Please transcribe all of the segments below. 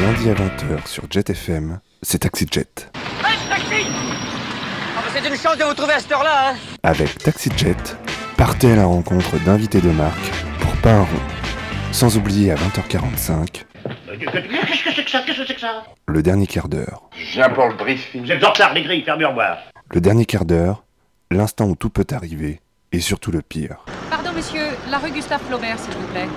lundi à 20h sur Jet FM, c'est Taxi Jet. Hey, taxi ah, bah, C'est une chance de vous trouver à cette heure-là, hein Avec Taxi Jet, partez à la rencontre d'invités de marque pour pas un rond. Sans oublier à 20h45, Qu'est-ce que c'est que ça Qu'est-ce que c'est que ça le dernier quart d'heure. Je viens pour le briefing. Vous êtes en retard, les grilles, fermez au revoir. Le dernier quart d'heure, l'instant où tout peut arriver, et surtout le pire. Pardon, monsieur, la rue Gustave Flaubert, s'il vous plaît.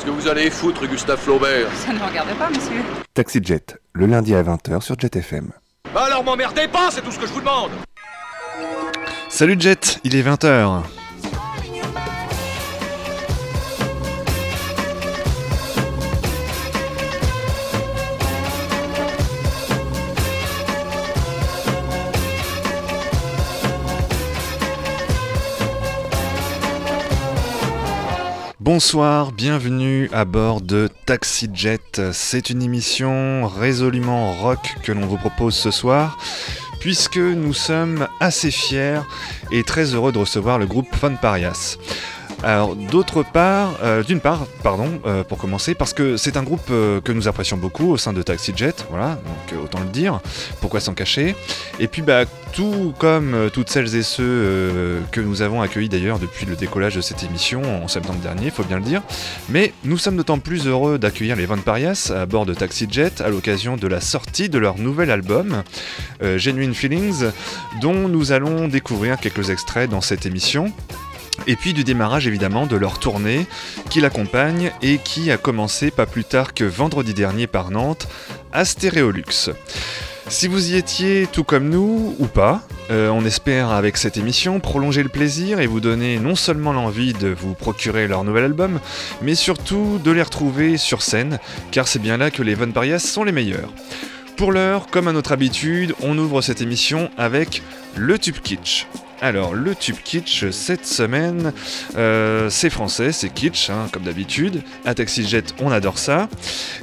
Qu'est-ce que vous allez foutre, Gustave Flaubert? Ça ne me regarde pas, monsieur. Taxi Jet, le lundi à 20h sur Jet FM. Bah alors m'emmerdez pas, c'est tout ce que je vous demande Salut Jet, il est 20h. Bonsoir, bienvenue à bord de Taxi Jet. C'est une émission résolument rock que l'on vous propose ce soir, puisque nous sommes assez fiers et très heureux de recevoir le groupe Fun Parias. Alors d'autre part, euh, d'une part, pardon, euh, pour commencer, parce que c'est un groupe euh, que nous apprécions beaucoup au sein de Taxi Jet, voilà, donc autant le dire, pourquoi s'en cacher? Et puis bah tout comme toutes celles et ceux que nous avons accueillis d'ailleurs depuis le décollage de cette émission en septembre dernier, faut bien le dire. Mais nous sommes d'autant plus heureux d'accueillir les Van Parias à bord de Taxi Jet à l'occasion de la sortie de leur nouvel album, Genuine Feelings, dont nous allons découvrir quelques extraits dans cette émission. Et puis du démarrage évidemment de leur tournée qui l'accompagne et qui a commencé pas plus tard que vendredi dernier par Nantes à Stéréolux. Si vous y étiez tout comme nous, ou pas, euh, on espère avec cette émission prolonger le plaisir et vous donner non seulement l'envie de vous procurer leur nouvel album, mais surtout de les retrouver sur scène, car c'est bien là que les Von Parias sont les meilleurs. Pour l'heure, comme à notre habitude, on ouvre cette émission avec le tube kitsch. Alors, le tube kitsch cette semaine, euh, c'est français, c'est kitsch, hein, comme d'habitude. À Taxi Jet, on adore ça.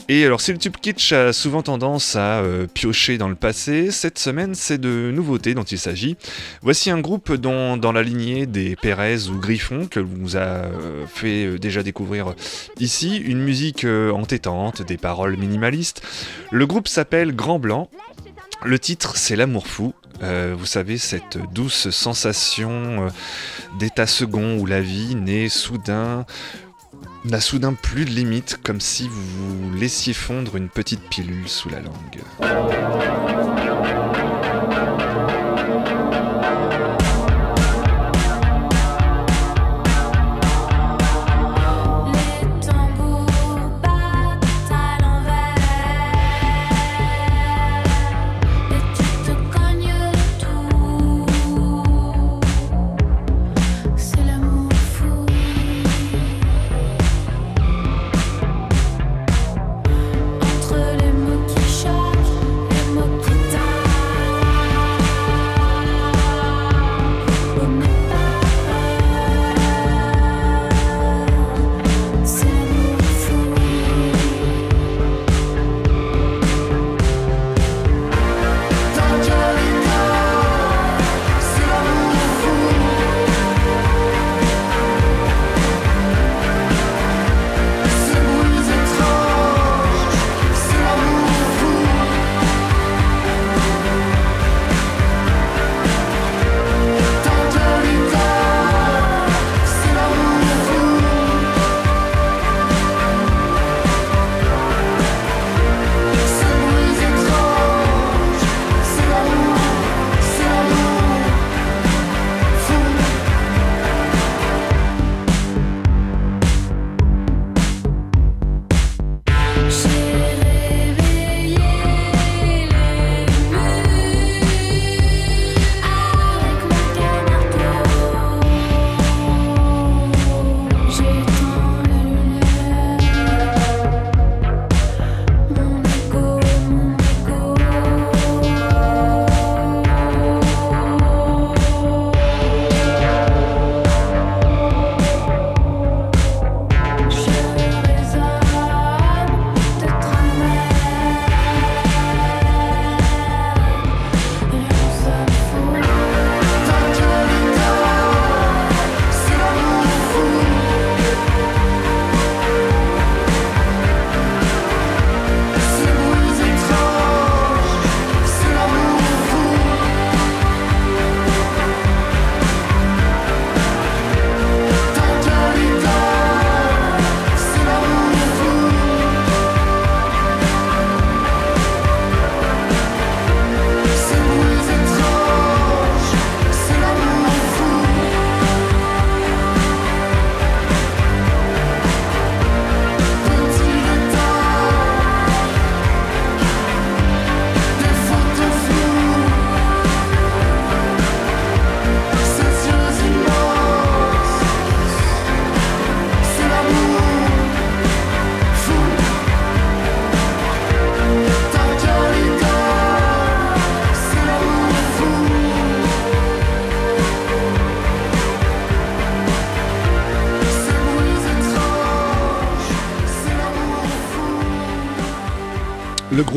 Et alors, si le tube kitsch a souvent tendance à euh, piocher dans le passé, cette semaine, c'est de nouveautés dont il s'agit. Voici un groupe dont, dans la lignée des Pérez ou Griffon, que vous a euh, fait euh, déjà découvrir ici, une musique euh, entêtante, des paroles minimalistes. Le groupe s'appelle Grand Blanc. Le titre, c'est L'amour fou. Euh, vous savez, cette douce sensation euh, d'état second où la vie naît soudain, n'a soudain plus de limite, comme si vous laissiez fondre une petite pilule sous la langue.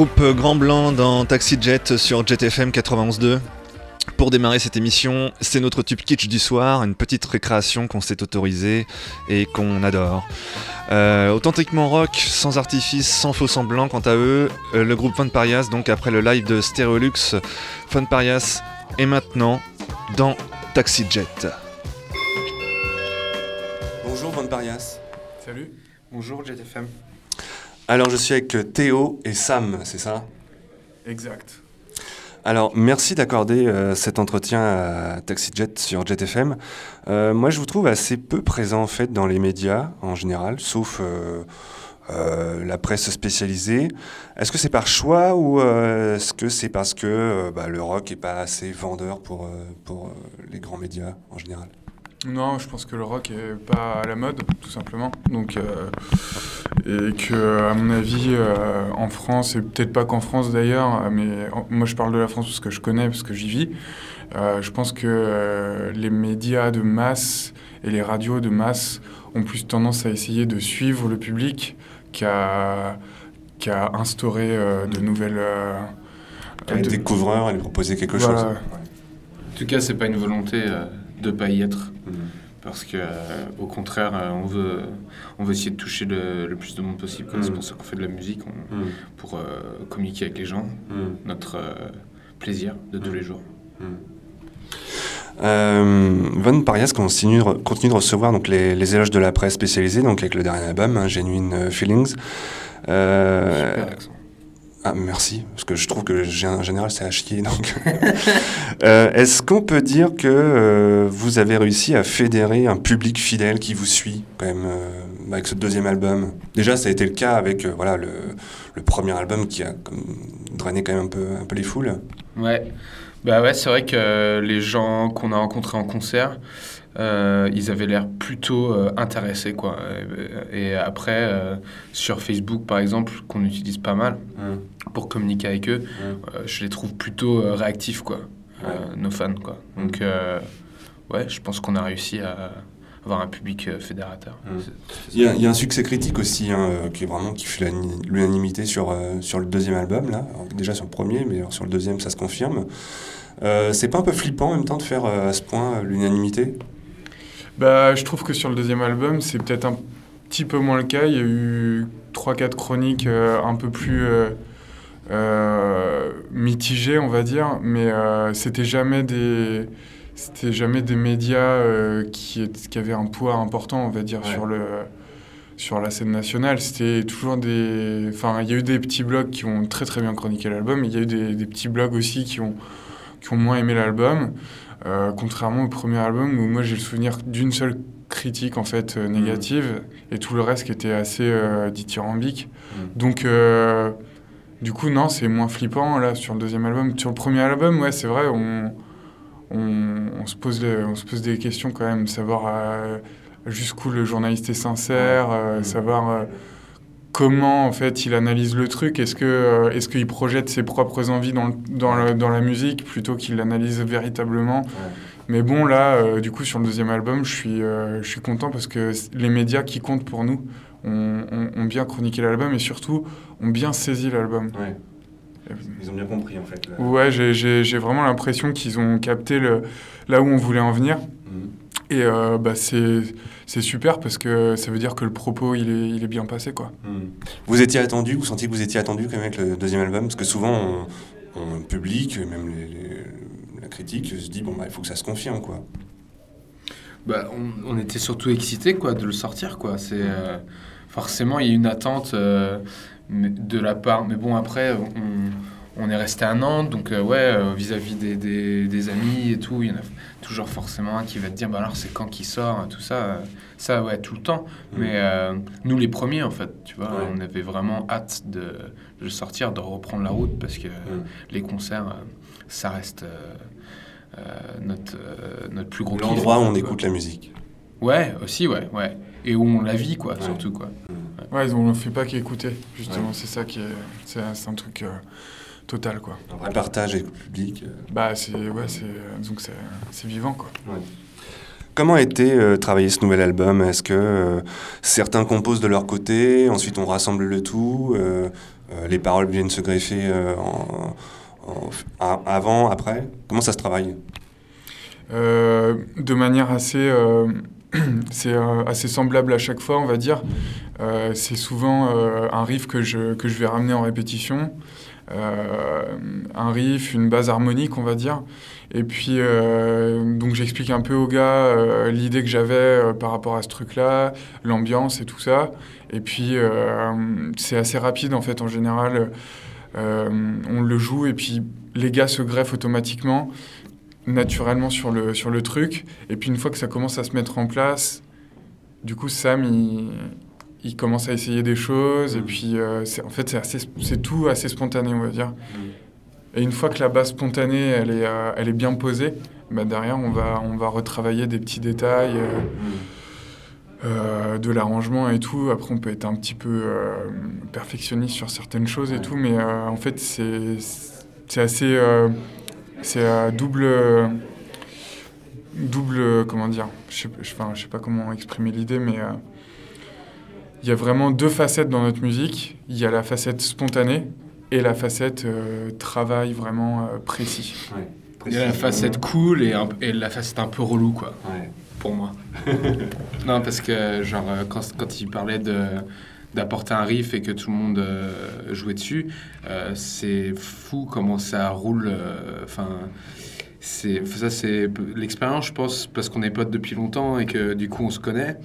Groupe Grand Blanc dans Taxi Jet sur Jet FM 91.2. Pour démarrer cette émission, c'est notre tube kitsch du soir, une petite récréation qu'on s'est autorisée et qu'on adore. Euh, authentiquement rock, sans artifice, sans faux semblant quant à eux, euh, le groupe Fun Parias, donc après le live de Stereolux, Fun Parias est maintenant dans Taxi Jet. Bonjour Van Parias. Salut. Bonjour JTFM. Alors je suis avec euh, Théo et Sam, c'est ça? Exact. Alors merci d'accorder euh, cet entretien à Taxi Jet sur Jet FM. Euh, moi je vous trouve assez peu présent en fait dans les médias en général, sauf euh, la presse spécialisée. Est-ce que c'est par choix ou est-ce que c'est parce que bah, le rock est pas assez vendeur pour, pour les grands médias en général? Non, je pense que le rock est pas à la mode, tout simplement. Donc, euh, et que, à mon avis, euh, en France, et peut-être pas qu'en France d'ailleurs, mais en- moi je parle de la France parce que je connais, parce que j'y vis. euh, je pense que euh, les médias de masse et les radios de masse ont plus tendance à essayer de suivre le public qu'à qu'à instaurer euh, de nouvelles. euh, Les de- découvreurs et lui proposer quelque Voilà. chose En tout cas, c'est pas une volonté euh, de pas y être. Mhm. Parce que, euh, au contraire, euh, on, veut, on veut essayer de toucher le, le plus de monde possible. C'est Mhm. pour ça qu'on fait de la musique, on- Mm, pour euh, communiquer avec les gens, notre plaisir de tous Mhm. les jours. Euh, Von Parias continue, de re- continue de recevoir donc, les, les éloges de la presse spécialisée, donc avec le dernier album, hein, Genuine Feelings. Super accent. Ah, merci, parce que je trouve que un général, c'est à chier. Donc. Euh, Est-ce qu'on peut dire que euh, vous avez réussi à fédérer un public fidèle qui vous suit, quand même, euh, avec ce deuxième album? Déjà, ça a été le cas avec euh, voilà, le, le premier album qui a drainé quand même un peu, un peu les foules. Ouais, bah ouais, c'est vrai que les gens qu'on a rencontrés en concert, euh, ils avaient l'air plutôt euh, intéressés, quoi. Et, et après, euh, sur Facebook, par exemple, qu'on utilise pas mal pour communiquer avec eux, euh, je les trouve plutôt euh, réactifs, quoi. Euh, nos fans, quoi. Donc, euh, ouais, je pense qu'on a réussi à avoir un public euh, fédérateur. Il y, a, ça. il y a un succès critique aussi, hein, euh, qui est vraiment qui fait l'unanimité sur, euh, sur le deuxième album, là. Alors, déjà sur le premier, mais sur le deuxième, ça se confirme. Euh, c'est pas un peu flippant en même temps de faire euh, à ce point euh, l'unanimité? Bah, je trouve que sur le deuxième album, c'est peut-être un petit peu moins le cas. Il y a eu 3-4 chroniques euh, un peu plus euh, euh, mitigées, on va dire, mais c'était jamais des. C'était jamais des médias qui, est- qui avaient un poids important, on va dire, Ouais. sur, le, sur la scène nationale. C'était toujours des. Enfin, il y a eu des petits blogs qui ont très très bien chroniqué l'album, mais il y a eu des, des petits blogs aussi qui ont, qui ont moins aimé l'album. Euh, contrairement au premier album où moi j'ai le souvenir d'une seule critique en fait euh, négative et tout le reste qui était assez euh, dithyrambique. Mm. Donc euh, du coup non c'est moins flippant là sur le deuxième album. Sur le premier album ouais c'est vrai on, on, on se pose les- on se pose des questions quand même savoir jusqu'où le journaliste est sincère, Mm. savoir comment en fait il analyse le truc. Est-ce que euh, est-ce qu'il projette ses propres envies dans, le- dans, le- dans la musique plutôt qu'il l'analyse véritablement? Mais bon là, euh, du coup sur le deuxième album, je suis euh, je suis content parce que les médias qui comptent pour nous ont, ont- ont bien chroniqué l'album et surtout ont bien saisi l'album. Ouais. Ils ont bien compris en fait. Ouais, j'ai- vraiment l'impression qu'ils ont capté le, là où on voulait en venir. Mm. Et euh, bah, c'est c'est super parce que ça veut dire que le propos il est, il est bien passé quoi. Hmm. Vous étiez attendu, vous sentiez que vous étiez attendu quand même avec le deuxième album? Parce que souvent, on, on- le public, même les- les- la critique, se dit bon, bah, il faut que ça se confirme quoi. Bah, on, on était surtout excités quoi, de le sortir. Quoi. C'est, euh, forcément, il y a une attente euh, de la part. Mais bon, après, on, on est resté à Nantes, donc euh, ouais, euh, vis-à-vis des, des- des amis et tout, il y en a toujours forcément un qui va te dire bah alors c'est quand qu'il sort, tout ça. euh, ça, ouais, tout le temps. Mm. Mais euh, nous, les premiers, en fait, tu vois, Ouais. on avait vraiment hâte de, de sortir, de reprendre la route parce que Mm. les concerts, ça reste. euh, euh, notre, euh, notre plus gros kiff, L'endroit où on écoute la musique. Ouais, aussi, ouais, ouais. Et où on la vit, quoi, Ouais. surtout, quoi. Ouais, on ne fait pas qu'écouter, justement, Ouais. c'est ça qui est. C'est c'est un truc euh, total, quoi. Un vrai partage avec le public. euh. Bah, c'est. Ouais, c'est. euh, Donc, c'est c'est vivant, quoi. Comment a été euh, travailler ce nouvel album? Est-ce que euh, certains composent de leur côté, ensuite on rassemble le tout euh, les paroles viennent se greffer en- en- a- avant, après? Comment ça se travaille? De manière assez, c'est assez semblable à chaque fois, on va dire. C'est souvent un riff que je, que je vais ramener en répétition. Euh, un riff, une base harmonique, on va dire. Et puis, euh, donc j'explique un peu aux gars euh, l'idée que j'avais par rapport à ce truc-là, l'ambiance et tout ça. Et puis, c'est assez rapide, en fait, en général. On le joue et puis les gars se greffent automatiquement naturellement sur le, sur le truc. Et puis une fois que ça commence à se mettre en place, du coup Sam, il, il commence à essayer des choses. Et puis euh, c'est- en fait, c'est tout assez spontané, on va dire. Et une fois que la base spontanée, elle est, euh, elle est bien posée, bah derrière, on va, on va retravailler des petits détails. euh, euh, de l'arrangement et tout. Après, on peut être un petit peu perfectionniste sur certaines choses et tout, mais en fait, c'est c'est assez. c'est à double. Double. Comment dire Je sais, je- enfin, je sais pas comment exprimer l'idée, mais. euh, il y a vraiment deux facettes dans notre musique. Il y a la facette spontanée et la facette euh, travail vraiment euh, précis. Il y a la facette cool et, un- et la facette un peu relou, quoi. Pour moi. non, parce que, genre, euh, quand, quand il parlait de d'apporter un riff et que tout le monde euh, jouait dessus, euh, c'est fou comment ça roule. euh, Enfin, c'est ça, c'est l'expérience, je pense, parce qu'on est potes depuis longtemps et que du coup on se connaît.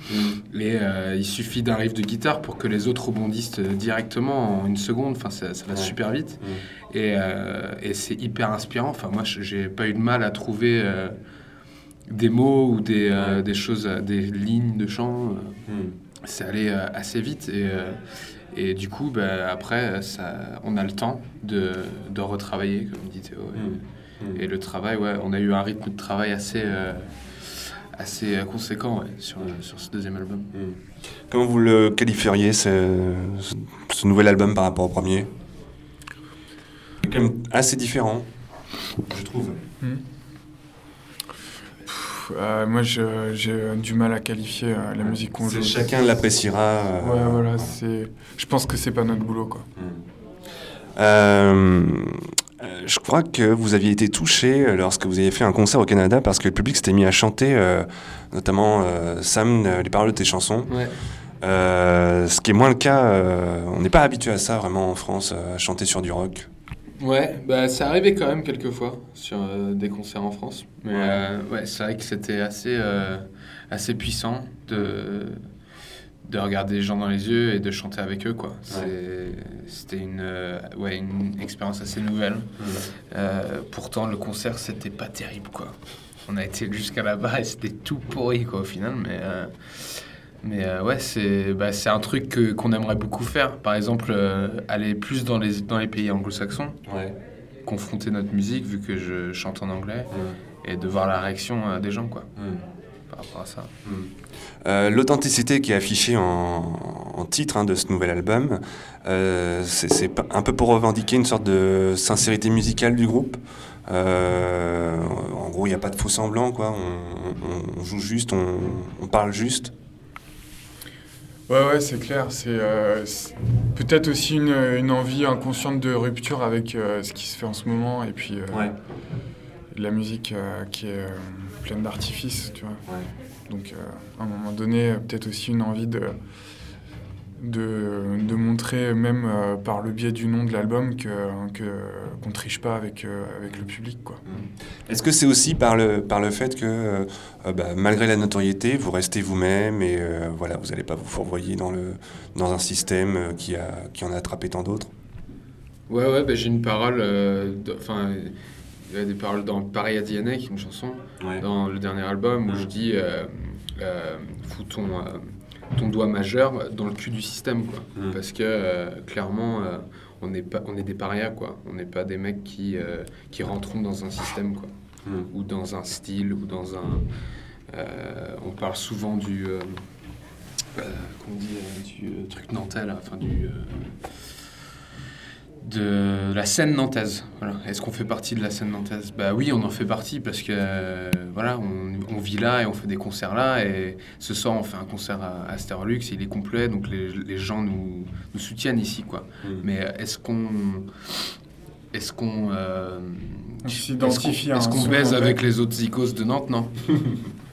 Et euh, il suffit d'un riff de guitare pour que les autres rebondissent euh, directement en une seconde. Enfin, ça, ça va Ouais. super vite. Et, euh, et c'est hyper inspirant. Enfin, moi, j'ai pas eu de mal à trouver euh, des mots ou des, des choses, des lignes de chant. euh, C'est allé assez vite. Et, et du coup, bah, après, ça, on a le temps de, de retravailler, comme dit Théo. Et, et le travail, ouais, on a eu un rythme de travail assez, euh, assez euh, conséquent ouais, sur, sur ce deuxième album. Comment vous le qualifieriez, ce, ce- ce nouvel album par rapport au premier? C'est quand même assez différent, je trouve. Pff, euh, moi, j'ai du mal à qualifier euh, la musique qu'on C'est- joue. Chacun l'appréciera. euh, Ouais, voilà, c'est. Je pense que c'est pas notre boulot, quoi. Euh, euh, je crois que vous aviez été touché lorsque vous aviez fait un concert au Canada parce que le public s'était mis à chanter, euh, notamment euh, Sam, euh, les paroles de tes chansons. Ouais. Euh, ce qui est moins le cas, euh, on n'est pas habitué à ça vraiment en France, euh, à chanter sur du rock. Ouais, bah c'est arrivé quand même quelques fois sur euh, des concerts en France. Mais Ouais. euh, ouais, c'est vrai que c'était assez, euh, assez puissant de, de regarder les gens dans les yeux et de chanter avec eux, quoi. C'était une, euh, ouais, une expérience assez nouvelle. Euh, pourtant, le concert, c'était pas terrible, quoi. On a été jusqu'à là-bas et c'était tout pourri, quoi, au final. Mais, euh, mais ouais, c'est bah, c'est un truc qu'on aimerait beaucoup faire. Par exemple, aller plus dans les, dans les pays anglo-saxons, confronter notre musique, vu que je chante en anglais, et de voir la réaction des gens, quoi, par rapport à ça. Euh, L'authenticité qui est affichée en, en titre hein, de ce nouvel album, euh, c'est un peu pour revendiquer une sorte de sincérité musicale du groupe. Euh, en gros, il n'y a pas de faux semblant, quoi. On, on- on joue juste, on, on parle juste. Ouais, ouais, c'est clair. C'est euh, peut-être aussi une, une envie inconsciente de rupture avec euh, ce qui se fait en ce moment et puis euh, la musique euh, qui est euh, pleine d'artifices, tu vois. Donc, euh, à un moment donné, peut-être aussi une envie de, de, de montrer, même euh, par le biais du nom de l'album, que que- qu'on triche pas avec, euh, avec le public, quoi. Est-ce que c'est aussi par le, par le fait que, bah, malgré la notoriété, vous restez vous-même et euh, voilà, vous n'allez pas vous fourvoyer dans, le, dans un système qui, a, qui en a attrapé tant d'autres? Ouais, ouais, bah, j'ai une parole. euh, Enfin, il y a des paroles dans Paris à DNA, qui est une chanson, dans le dernier album, où je dis euh, euh, Fous ton, euh, ton doigt majeur dans le cul du système, quoi. Parce que euh, clairement, on, est pas, on est des parias, quoi. On n'est pas des mecs qui, qui rentreront dans un système, quoi. Ou dans un style, ou dans un. on parle souvent du. euh, euh, comment on dit Du truc nantais, là, enfin du. De la scène nantaise. Voilà. Est-ce qu'on fait partie de la scène nantaise? Bah oui, on en fait partie parce que euh, voilà, on, on vit là et on fait des concerts là. Et ce soir, on fait un concert à Asterlux, il est complet, donc les, les gens nous, nous soutiennent ici, quoi. Mm. Mais est-ce qu'on est-ce qu'on euh, s'identifie à est-ce un qu'on son baise nantais. avec les autres icos de Nantes? Non.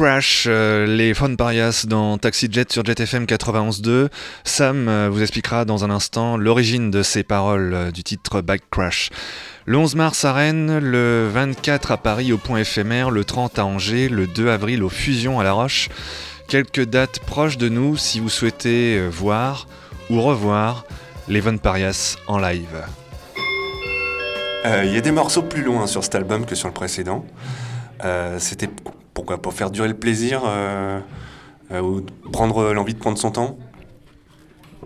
Crash, euh, les Fun Parias dans Taxi Jet sur Jet FM 91.2. Sam euh, vous expliquera dans un instant l'origine de ces paroles euh, du titre Bike Crash. Le 11 mars à Rennes, le 24 à Paris au Point éphémère, le 30 à Angers, le 2 avril aux Fusions à La Roche. Quelques dates proches de nous si vous souhaitez voir ou revoir les Fun Parias en live. Il y a des morceaux plus loin sur cet album que sur le précédent. C'était pourquoi Pour faire durer le plaisir euh, euh, ou prendre l'envie de prendre son temps?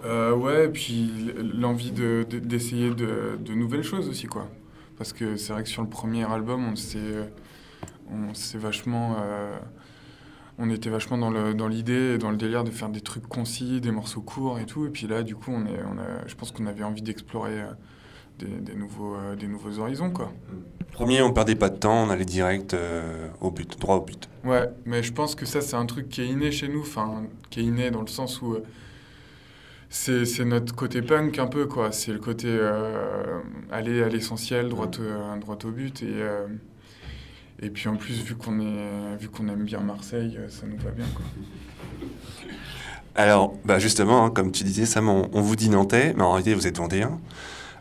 Euh, ouais, et puis l'envie de- de- d'essayer de, de nouvelles choses aussi, quoi. Parce que c'est vrai que sur le premier album, on s'est, on s'est vachement, euh, on était vachement dans l'idée, et dans le délire de faire des trucs concis, des morceaux courts et tout. Et puis là, du coup, on est, on a, je pense qu'on avait envie d'explorer euh, des, des nouveaux, euh, des nouveaux horizons, quoi. Premier, on perdait pas de temps, on allait direct euh, au but, droit au but. Ouais, mais je pense que ça, c'est un truc qui est inné chez nous, enfin, qui est inné dans le sens où euh, c'est c'est notre côté punk un peu, quoi. C'est le côté euh, aller à l'essentiel, droit, au- droit au but. Et, et puis en plus, vu qu'on qu'on aime bien Marseille, ça nous va bien, quoi. Alors, bah justement, hein, comme tu disais, Sam, on, on vous dit nantais, mais en réalité, vous êtes vendéen.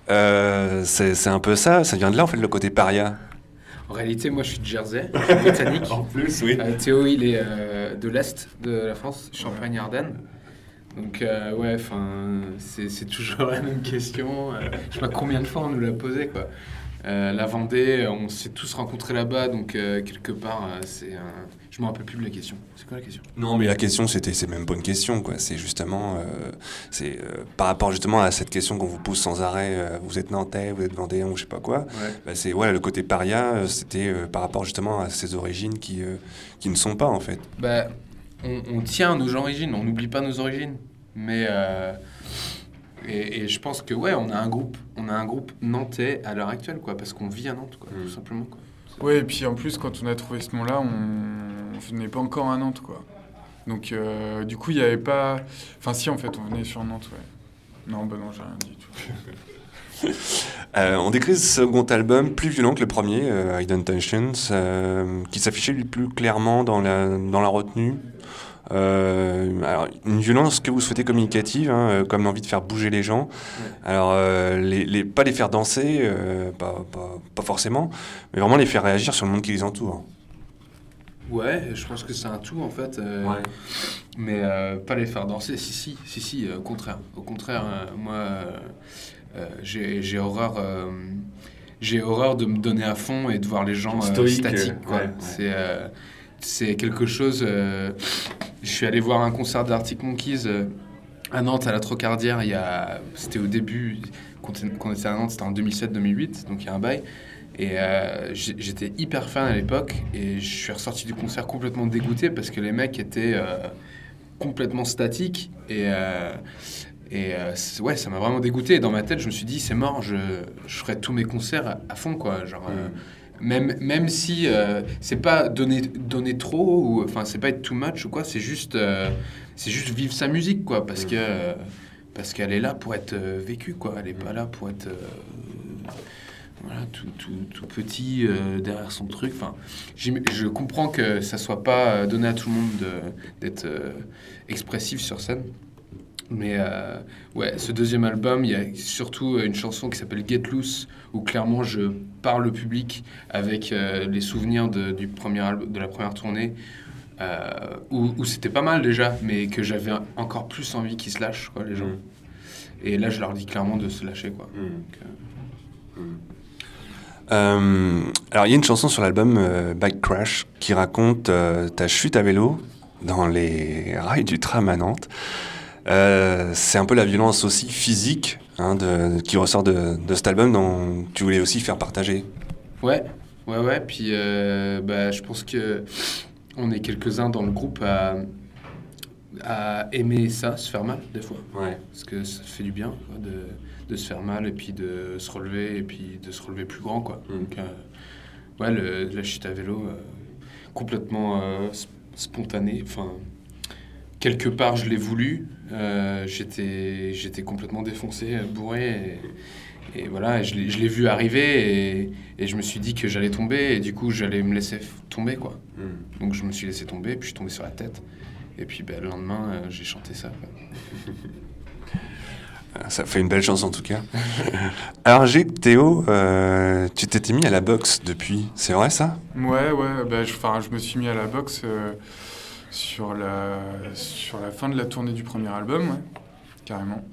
Euh, c'est un peu ça, ça vient de là, en fait, le côté paria. En réalité, moi, je suis de Jersey, je suis britannique. En plus, oui. Euh, Théo, il est euh, de l'Est de la France, Champagne-Ardenne. Donc, ouais, enfin, c'est toujours la même question. Je sais pas combien de fois on nous l'a posé, quoi. Euh, la Vendée, on s'est tous rencontrés là-bas, donc euh, quelque part, euh, c'est un... Je me rappelle plus de la question. C'est quoi la question? Non, mais la question, c'était, c'est même pas une question, quoi. C'est justement, euh, c'est euh, par rapport justement à cette question qu'on vous pose sans arrêt. euh, vous êtes nantais, vous êtes vendéen ou je sais pas quoi. Ouais. Bah, c'est ouais, le côté paria, euh, c'était euh, par rapport justement à ces origines qui euh, qui ne sont pas en fait. Bah, on, on tient à nos origines, on n'oublie pas nos origines. Mais euh, et, et je pense que ouais, on a un groupe, on a un groupe nantais à l'heure actuelle, quoi, parce qu'on vit à Nantes, quoi, Mm. tout simplement. Quoi. Ouais, et puis en plus, quand on a trouvé ce nom-là, on venait pas encore à Nantes, quoi. Donc, euh, du coup, il n'y avait pas. Enfin, si, en fait, on venait sur Nantes, ouais. Non, bah non, j'ai rien dit. du tout. Euh, on décrit ce second album plus violent que le premier, euh, Hidden Tensions, euh, qui s'affichait lui plus clairement dans la, dans la retenue. Euh, alors, une violence que vous souhaitez communicative, hein, euh, comme l'envie de faire bouger les gens. Alors, euh, les, les- pas les faire danser, euh, pas, pas, pas forcément, mais vraiment les faire réagir sur le monde qui les entoure. Ouais, je pense que c'est un tout en fait. euh, Mais euh, pas les faire danser, si, si, si, si, euh, au contraire. Au contraire, euh, moi, j'ai j'ai horreur. euh, j'ai horreur de me donner à fond et de voir les gens Stoïque, statiques. euh, quoi. ouais, ouais. C'est euh, c'est quelque chose. euh, je suis allé voir un concert d'Arctic Monkeys euh, à Nantes, à la Trocardière. Il y a, c'était au début, quand on était à Nantes, c'était en 2007-2008, donc il y a un bail. Et euh, j'étais hyper fan à l'époque et je suis ressorti du concert complètement dégoûté parce que les mecs étaient complètement statiques et, et ouais, ça m'a vraiment dégoûté. Et dans ma tête, je me suis dit, c'est mort, je, ferai tous mes concerts à, fond, quoi. Genre, euh, même, même si euh, c'est pas donner, donner trop ou enfin, c'est pas être too much ou quoi, c'est juste, euh, c'est juste vivre sa musique, quoi. Parce que. euh, parce qu'elle est là pour être vécue, quoi. Elle est pas là pour être. voilà, tout, tout, tout petit euh, derrière son truc. Enfin, je comprends que ça soit pas donné à tout le monde de- d'être euh, expressif sur scène. Mais euh, ouais, ce deuxième album, il y a surtout une chanson qui s'appelle Get Loose, où clairement je parle au public avec euh, les souvenirs de, du premier album, de la première tournée, euh, où, où c'était pas mal déjà, mais que j'avais encore plus envie qu'ils se lâchent, quoi, les gens. Mhm. Et là, je leur dis clairement de se lâcher, quoi. Donc, euh, Euh, alors, il y a une chanson sur l'album euh, Bike Crash qui raconte euh, ta chute à vélo dans les rails du tram à Nantes. Euh, c'est un peu la violence aussi physique hein, de, qui ressort de, de cet album dont tu voulais aussi faire partager. Ouais, ouais, ouais. Puis euh, bah, je pense que on est quelques-uns dans le groupe à, à aimer ça, se faire mal des fois. Ouais. Parce que ça fait du bien quoi, de, de se faire mal et puis de se relever et puis de se relever plus grand. Quoi. Mm. Donc, euh, ouais, le- la chute à vélo, euh, complètement sp- spontanée. Enfin, quelque part, je l'ai voulu. Euh, j'étais, j'étais complètement défoncé, euh, bourré. Et, et voilà, et je l'ai, je l'ai vu arriver et, et je me suis dit que j'allais tomber et du coup, j'allais me laisser tomber. quoi. Donc, je me suis laissé tomber, puis je suis tombé sur la tête. Et puis ben, le lendemain, euh, j'ai chanté ça. quoi. Euh, Ça fait une belle chance en tout cas. alors, j'ai Théo, euh, tu t'étais mis à la boxe depuis, c'est vrai ça? Ouais, ouais, bah, je, je me suis mis à la boxe euh, sur, la, sur la fin de la tournée du premier album, carrément.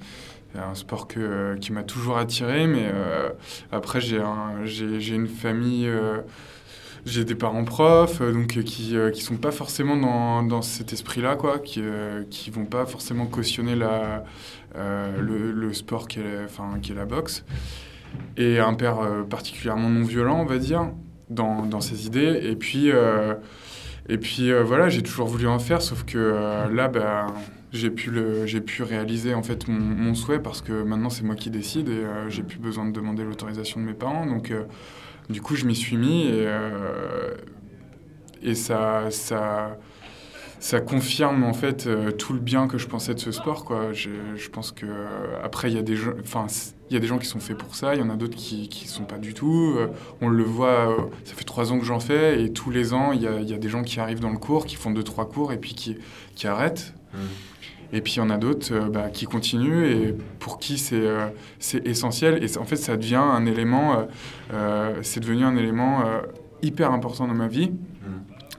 Un sport que, qui m'a toujours attiré, mais euh, après, j'ai un, une famille, euh, j'ai des parents profs, euh, donc euh, qui, euh, qui sont pas forcément dans, dans cet esprit-là, quoi, qui, euh, qui vont pas forcément cautionner la, euh, le, le sport qui est, enfin, la boxe. Et un père euh, particulièrement non violent, on va dire dans, dans ses idées. Et puis, euh, et puis euh, voilà, j'ai toujours voulu en faire, sauf que euh, là, bah, j'ai pu, pu réaliser en fait mon, souhait parce que maintenant c'est moi qui décide et euh, j'ai plus besoin de demander l'autorisation de mes parents. Donc du coup je m'y suis mis et, et ça, ça, ça confirme en fait euh, tout le bien que je pensais de ce sport. Quoi. Je, je pense que euh, après il y a des gens, enfin il y a des gens qui sont faits pour ça, il y en a d'autres qui qui sont pas du tout. Euh, on le voit, ça fait trois ans que j'en fais et tous les ans il y a, y a des gens qui arrivent dans le cours, qui font deux trois cours et puis qui, qui arrêtent. Et puis il y en a d'autres euh, bah, qui continuent et pour qui c'est euh, c'est essentiel. Et en fait, ça devient un élément, euh, c'est devenu un élément hyper important dans ma vie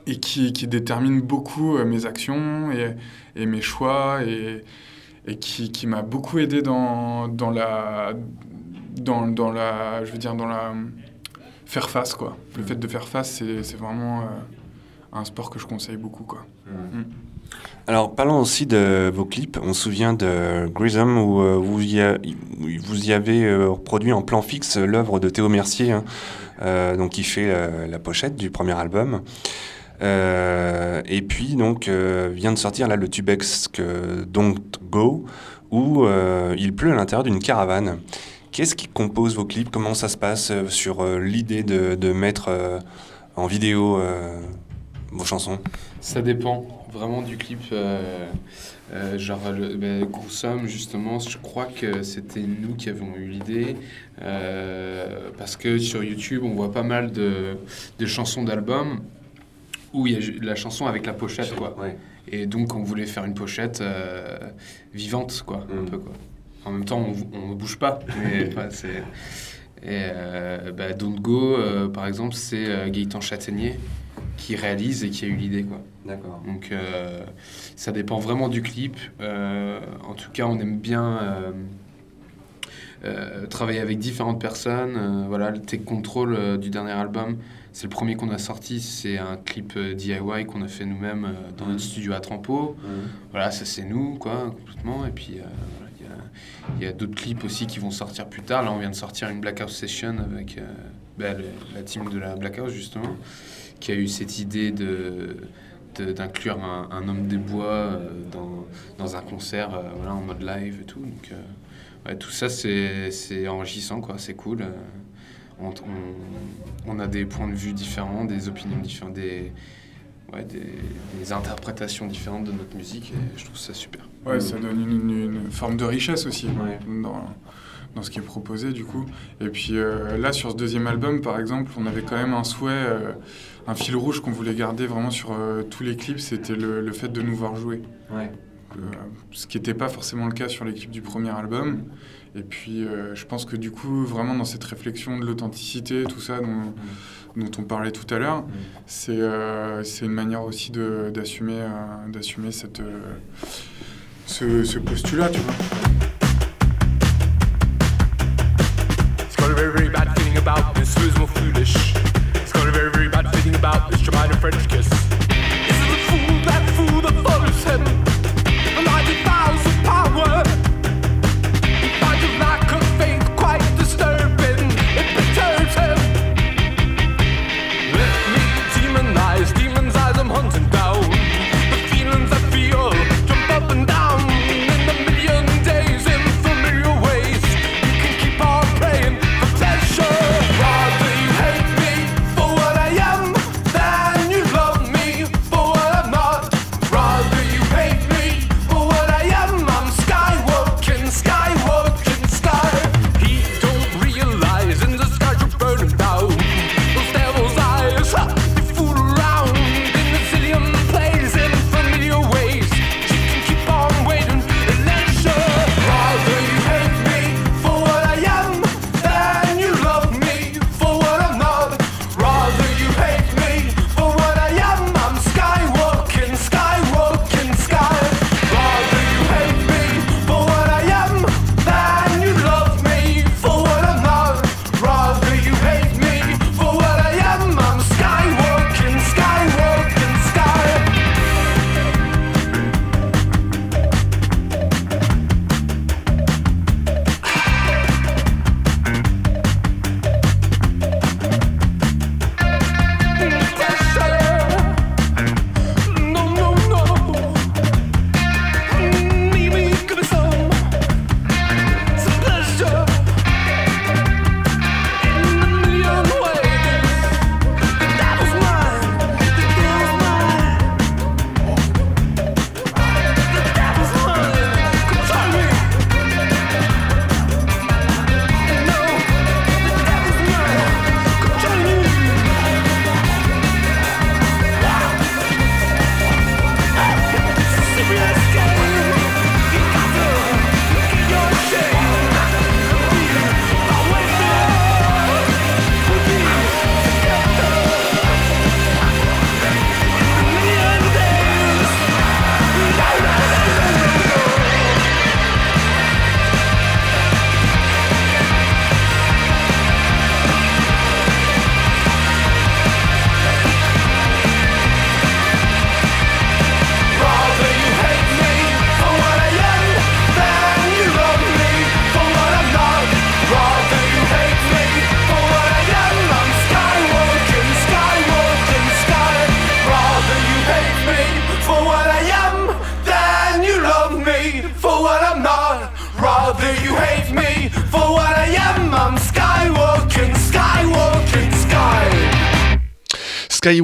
et qui, qui détermine beaucoup euh, mes actions et, et mes choix et, et qui, qui m'a beaucoup aidé dans, dans la dans, dans la je veux dire dans la faire face quoi. Le fait de faire face c'est vraiment euh, un sport que je conseille beaucoup quoi. Alors, parlons aussi de vos clips. On se souvient de Grissom où, euh, vous, y a- vous y avez euh, reproduit en plan fixe l'œuvre de Théo Mercier, hein, euh, donc qui fait la pochette du premier album. Euh, et puis, donc, euh, vient de sortir là le tubex que Don't Go, où euh, il pleut à l'intérieur d'une caravane. Qu'est-ce qui compose vos clips? Comment ça se passe sur l'idée de, de mettre en vidéo vos chansons? Ça dépend vraiment du clip. euh, genre, le, ben, justement, je crois que c'était nous qui avons eu l'idée. parce que sur YouTube, on voit pas mal de, de chansons d'albums où il y a la chanson avec la pochette, quoi. Et donc, on voulait faire une pochette euh, vivante, quoi, un Mm. peu, quoi. En même temps, on, ne bouge pas, mais c'est... Et euh, bah, Don't Go, euh, par exemple, c'est euh, Gaëtan Châtaignier qui réalise et qui a eu l'idée, quoi. D'accord. Donc, ça dépend vraiment du clip. En tout cas, on aime bien travailler avec différentes personnes. Voilà, le Take Control du dernier album, c'est le premier qu'on a sorti. C'est un clip euh, DIY qu'on a fait nous-mêmes euh, dans notre studio à Trampo. Voilà, ça c'est nous, quoi, complètement. Et puis, euh, il y a- a, d'autres clips aussi qui vont sortir plus tard. Là, on vient de sortir une Black House Session avec euh, bah, le- la team de la Black House, justement, qui a eu cette idée de d'inclure un, un homme des bois euh, dans, dans un concert euh, voilà, en mode live et tout. Donc, euh, ouais, tout ça, c'est c'est enrichissant, quoi. C'est cool. On, on- on a des points de vue différents, des opinions différentes, des, ouais, des, des interprétations différentes de notre musique et je trouve ça super. Ouais, ça donne une, une- une forme de richesse aussi dans, dans ce qui est proposé du coup. Et puis euh, là, sur ce deuxième album, par exemple, on avait quand même un souhait, euh, un fil rouge qu'on voulait garder vraiment sur euh, tous les clips, c'était le, le fait de nous voir jouer. Ouais. Ce qui n'était pas forcément le cas sur les clips du premier album. Et puis, euh, je pense que du coup, vraiment dans cette réflexion de l'authenticité, tout ça dont, dont on parlait tout à l'heure, c'est euh, c'est une manière aussi d'assumer euh, d'assumer cette euh, ce, ce postulat, tu vois. It's got a very, very bad feeling about this. Who is more foolish? It's got a very, very bad feeling about this Jamaican French kiss.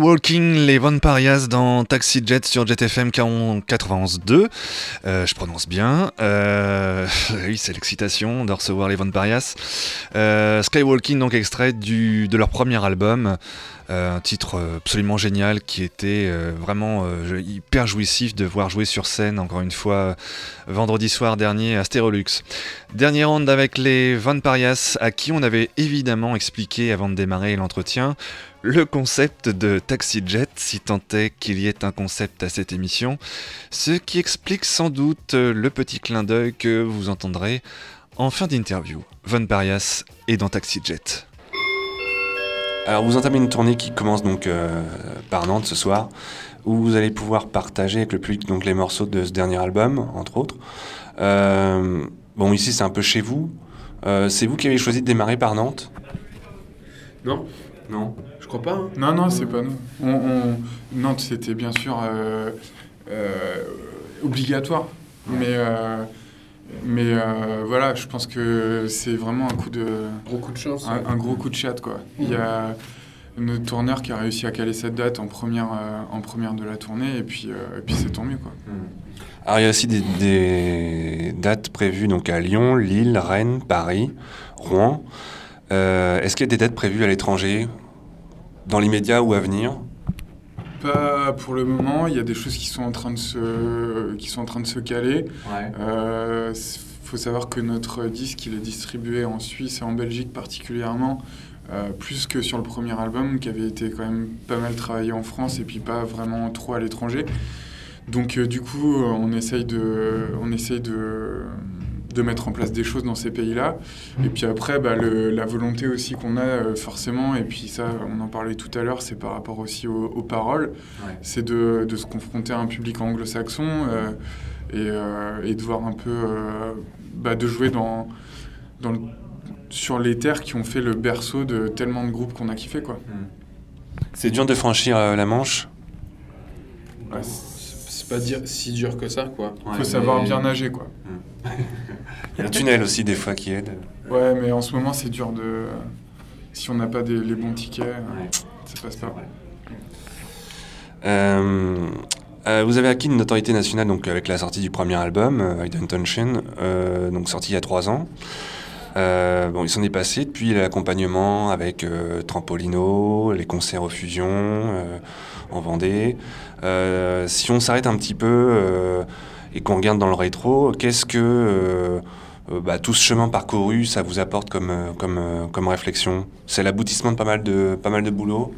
Skywalking, les Von Parias dans Taxi Jet sur Jet FM 91.2. Euh, je prononce bien. Euh, oui, c'est l'excitation de recevoir les Von Parias. Euh, Skywalking, donc extrait du, de leur premier album. Euh, un titre absolument génial qui était vraiment hyper jouissif de voir jouer sur scène, encore une fois, vendredi soir dernier à Stérolux. Dernier round avec les Van Parias, à qui on avait évidemment expliqué avant de démarrer l'entretien le concept de Taxi Jet, si tant est qu'il y ait un concept à cette émission, ce qui explique sans doute le petit clin d'œil que vous entendrez en fin d'interview. Von Parias est dans Taxi Jet. Alors vous entamez une tournée qui commence donc euh, par Nantes ce soir, où vous allez pouvoir partager avec le public donc les morceaux de ce dernier album, entre autres. Euh, bon ici c'est un peu chez vous. Euh, c'est vous qui avez choisi de démarrer par Nantes? Non, Non. Je crois pas. hein. Non, non, c'est pas nous. On, on- Nantes, c'était bien sûr euh, euh, obligatoire. Mais, euh, mais euh, voilà, je pense que c'est vraiment un coup de. Gros coup de chance. Un, un gros coup de chat, quoi. Il y a notre tourneur qui a réussi à caler cette date en première, euh, en première de la tournée, et puis, euh, et puis c'est tant mieux, quoi. Alors il y a aussi des, des dates prévues donc à Lyon, Lille, Rennes, Paris, Rouen. Euh, Est-ce qu'il y a des dates prévues à l'étranger, dans l'immédiat ou à venir Pas pour le moment, il y a des choses qui sont en train de se, qui sont en train de se caler. Euh, s- faut savoir que notre disque, il est distribué en Suisse et en Belgique particulièrement, euh, plus que sur le premier album, qui avait été quand même pas mal travaillé en France et puis pas vraiment trop à l'étranger. Donc euh, du coup, euh, on essaye de, on essaye de, de mettre en place des choses dans ces pays-là. Et puis après, bah, le- la volonté aussi qu'on a euh, forcément, et puis ça, on en parlait tout à l'heure, c'est par rapport aussi aux, aux paroles, c'est de, de se confronter à un public anglo-saxon euh, et, euh, et de voir un peu, euh, bah, de jouer dans, dans le- sur les terres qui ont fait le berceau de tellement de groupes qu'on a kiffé quoi. C'est dur de franchir euh, la Manche? Ouais, C'est pas dire si dur que ça, quoi. faut savoir bien nager quoi. Il y a le tunnel aussi des fois qui aide. Ouais, mais en ce moment c'est dur de, si on n'a pas des- les bons tickets, euh, ça passe pas. Euh, euh, vous avez acquis une notoriété nationale donc avec la sortie du premier album, euh, Intention, donc sorti il y a trois ans. Bon, il s'en est passé depuis l'accompagnement avec Trampolino, les concerts aux fusions en Vendée. Si on s'arrête un petit peu et qu'on regarde dans le rétro, qu'est-ce que euh, euh, bah, tout ce chemin parcouru, ça vous apporte comme, euh, comme, comme réflexion? C'est l'aboutissement de pas mal de, pas mal de boulot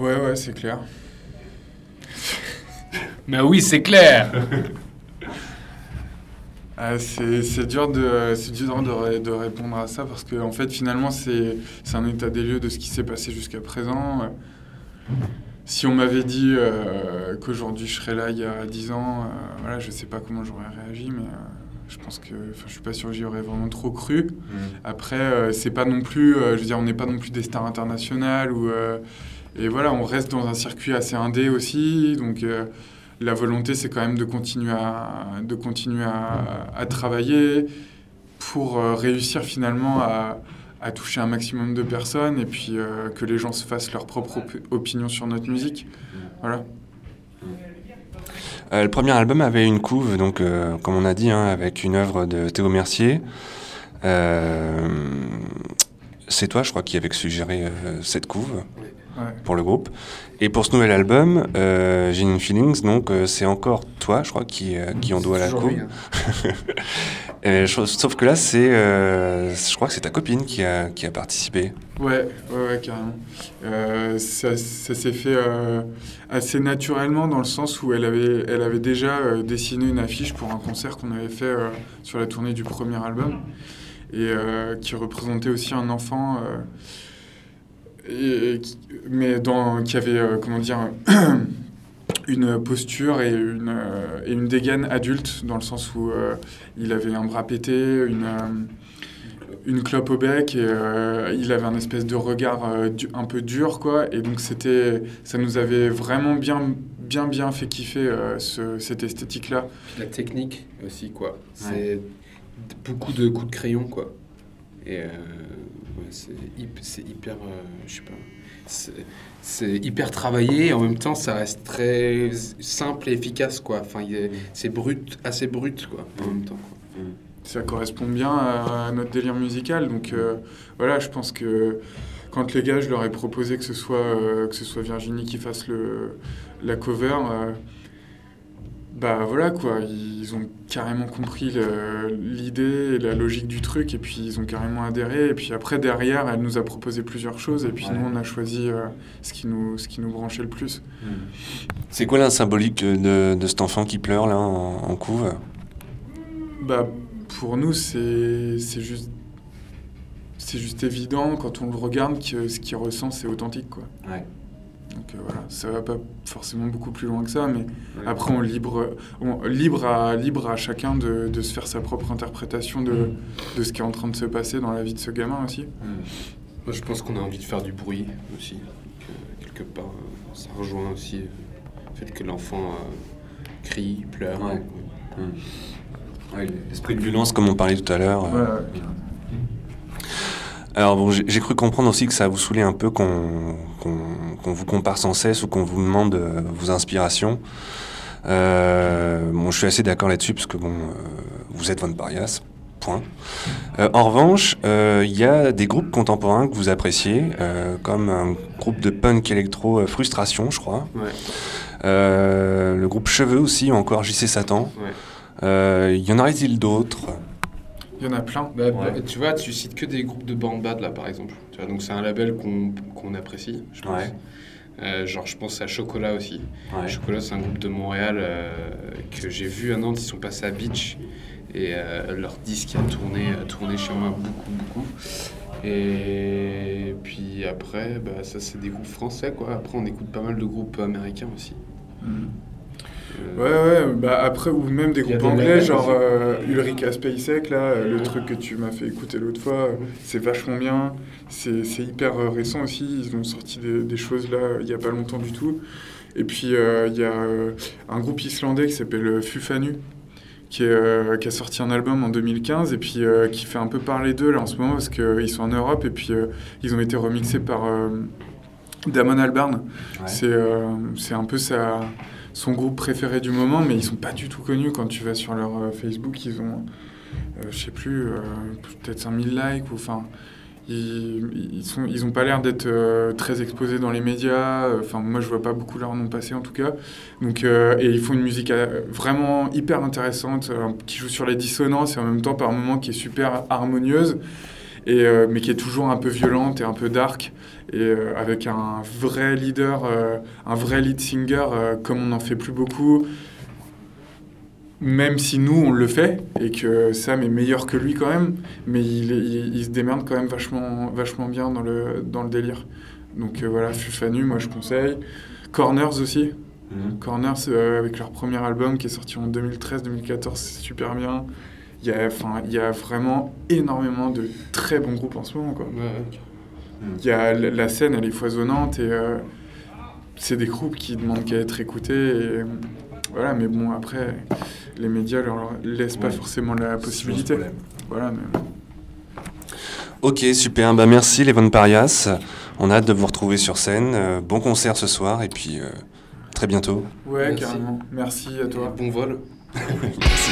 Ouais, ouais, c'est clair. Mais oui, c'est clair Ah, c'est c'est dur, de, c'est dur de, de répondre à ça parce que en fait finalement c'est c'est un état des lieux de ce qui s'est passé jusqu'à présent. Si on m'avait dit euh, qu'aujourd'hui je serais là il y a 10 ans, euh, voilà, je sais pas comment j'aurais réagi, mais euh, je pense que enfin, je suis pas sûr que j'y aurais vraiment trop cru. Après, euh, c'est pas non plus, je veux dire, on n'est pas non plus des stars internationales ou et voilà, on reste dans un circuit assez indé aussi, donc la volonté c'est quand même de continuer à de continuer à, à travailler pour réussir finalement à, à toucher un maximum de personnes et puis euh, que les gens se fassent leur propre op- opinion sur notre musique. Voilà. Euh, le premier album avait une couve, donc euh, comme on a dit, hein, avec une œuvre de Théo Mercier. Euh, c'est toi, je crois, qui avait suggéré euh, cette couve Ouais. pour le groupe. Et pour ce nouvel album, euh, Genuine Feelings, donc euh, c'est encore toi, je crois, qui, euh, qui en doit la lui, hein. Sauf que là, c'est, euh, je crois que c'est ta copine qui a, qui a participé. Ouais, ouais, ouais, carrément. Ça ça s'est fait assez naturellement dans le sens où elle avait, elle avait déjà dessiné une affiche pour un concert qu'on avait fait sur la tournée du premier album et qui représentait aussi un enfant, et, mais dans, qui avait, euh, comment dire, une posture et une, euh, et une dégaine adulte dans le sens où euh, il avait un bras pété, une... une clope au bec et il avait un espèce de regard du- un peu dur quoi et donc c'était ça nous avait vraiment bien bien bien fait kiffer euh, ce- cette esthétique là La technique aussi, quoi. C'est beaucoup de coups de crayon, quoi. Et euh, Ouais, c'est hyp- c'est hyper, euh, je sais pas, c'est- hyper travaillé et en même temps ça reste très simple et efficace quoi. Enfin, est- c'est brut, assez brut quoi, en même temps. quoi. Ça correspond bien à, notre délire musical. Donc euh, voilà, je pense que quand les gars, je leur ai proposé que ce soit, euh, que ce soit Virginie qui fasse le, la cover, bah voilà quoi, ils ont carrément compris l'idée et la logique du truc et puis ils ont carrément adhéré. Et puis après, derrière, elle nous a proposé plusieurs choses et puis Ouais. nous, on a choisi euh, ce, qui nous, ce qui nous branchait le plus. C'est quoi la symbolique de, de cet enfant qui pleure là en, en couve? Bah, pour nous, c'est c'est juste, c'est juste évident quand on le regarde que ce qu'il ressent, c'est authentique, quoi. Ouais. Donc euh, voilà, ça va pas forcément beaucoup plus loin que ça, mais après, on libre, on, libre, à, libre à chacun de, de se faire sa propre interprétation de, de ce qui est en train de se passer dans la vie de ce gamin aussi. Moi, je pense qu'on a envie de faire du bruit aussi. Que, quelque part, euh, ça rejoint aussi euh, le fait que l'enfant euh, crie, pleure. Ouais. L'esprit de violence, comme on parlait tout à l'heure. Alors bon, j'ai cru comprendre aussi que ça vous saoulait un peu qu'on vous compare sans cesse ou qu'on vous demande euh, vos inspirations. Euh, bon, je suis assez d'accord là-dessus parce que bon, euh, vous êtes Von Parias, point. En revanche, il y a des groupes contemporains que vous appréciez, comme un groupe de punk électro Frustration, je crois. Ouais. Le groupe Cheveux aussi, ou encore JC Satan. Ouais. Euh, y en aurait-il d'autres? Il y en a plein. Bah, Ouais. bah, tu vois, tu cites que des groupes de band bad là par exemple. Tu vois, donc c'est un label qu'on qu'on apprécie, je pense. Ouais. Euh, genre je pense à Chocolat aussi. Ouais. Chocolat c'est un groupe de Montréal euh, que j'ai vu à Nantes, ils sont passés à Beach et euh, leur disque a tourné, a tourné chez moi beaucoup beaucoup. Et puis après, bah, ça c'est des groupes français quoi. Après on écoute pas mal de groupes américains aussi. Ouais, ouais, bah après, ou même des groupes anglais, genre euh, Ulrika Spacek, là, euh, le truc que tu m'as fait écouter l'autre fois, euh, c'est vachement bien, c'est c'est hyper euh, récent aussi, ils ont sorti des, des choses là, il y a pas longtemps du tout. Et puis, euh, il y a un groupe islandais qui s'appelle Fufanu, qui, est, euh, qui a sorti un album en 2015 et puis euh, qui fait un peu parler d'eux là en ce moment parce qu'ils sont en Europe et puis euh, ils ont été remixés par euh, Damon Albarn. C'est euh, c'est un peu sa, son groupe préféré du moment, mais ils sont pas du tout connus quand tu vas sur leur euh, Facebook. Ils ont, euh, je sais plus, euh, peut-être 5000 likes enfin. Ils, ils, sont, ils ont pas l'air d'être très exposés dans les médias. Enfin, moi, je vois pas beaucoup leur nom passer en tout cas. Donc, et ils font une musique vraiment hyper intéressante, qui joue sur les dissonances et en même temps par moments qui est super harmonieuse, et, euh, mais qui est toujours un peu violente et un peu dark, et euh, avec un vrai leader, euh, un vrai lead singer, comme on n'en fait plus beaucoup. Même si nous on le fait et que Sam est meilleur que lui quand même, mais il, il, il se démerde quand même vachement, vachement bien dans le, dans le délire. Donc voilà, Fufanu, moi je conseille. Corners aussi. Corners euh, avec leur premier album qui est sorti en 2013-2014, c'est super bien. Il y, a, enfin, il y a vraiment énormément de très bons groupes en ce moment. Quoi. Il y a, la scène, elle est foisonnante et euh, c'est des groupes qui demandent qu'à être écoutés. Et, voilà, mais bon, après, les médias leur laissent pas Ouais. forcément la possibilité. Voilà, mais- Ok, super. Bah, merci, les Parias. On a hâte de vous retrouver sur scène. Euh, bon concert ce soir et puis euh, très bientôt. Ouais, Merci. carrément. Merci à toi. Bon vol. Merci.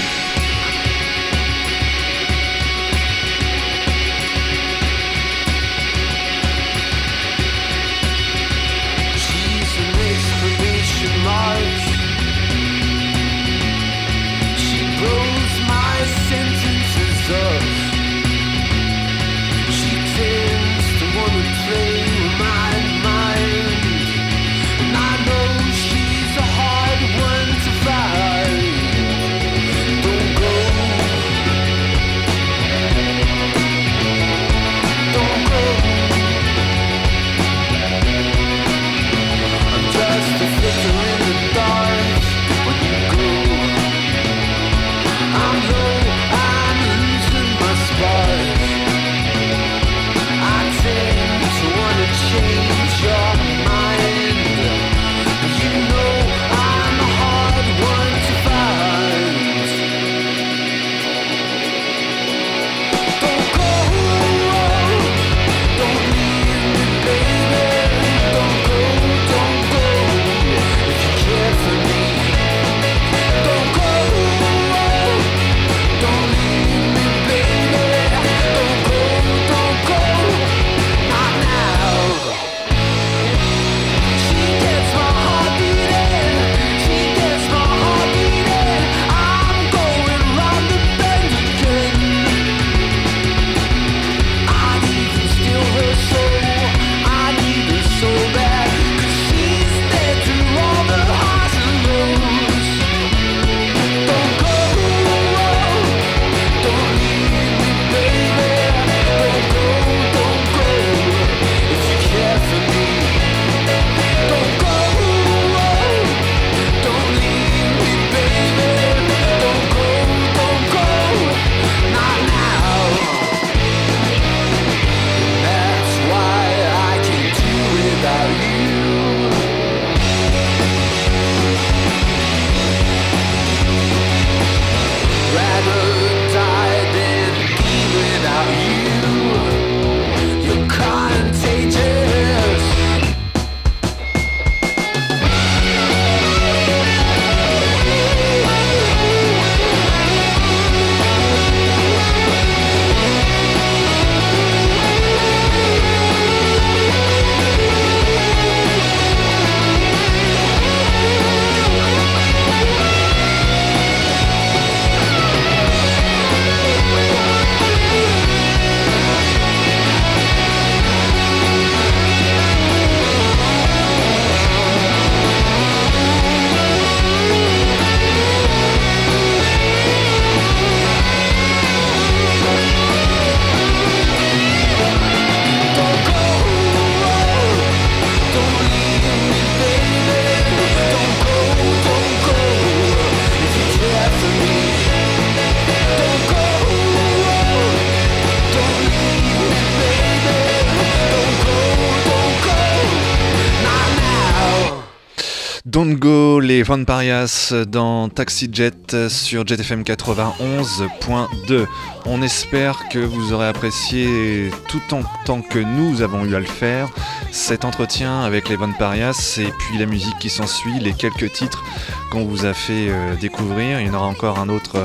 Don't Go, les Van Parias dans Taxi Jet sur JetFM 91.2. On espère que vous aurez apprécié tout autant que nous avons eu à le faire cet entretien avec les Van Parias et puis la musique qui s'ensuit, les quelques titres qu'on vous a fait euh, découvrir. Il y en aura encore un autre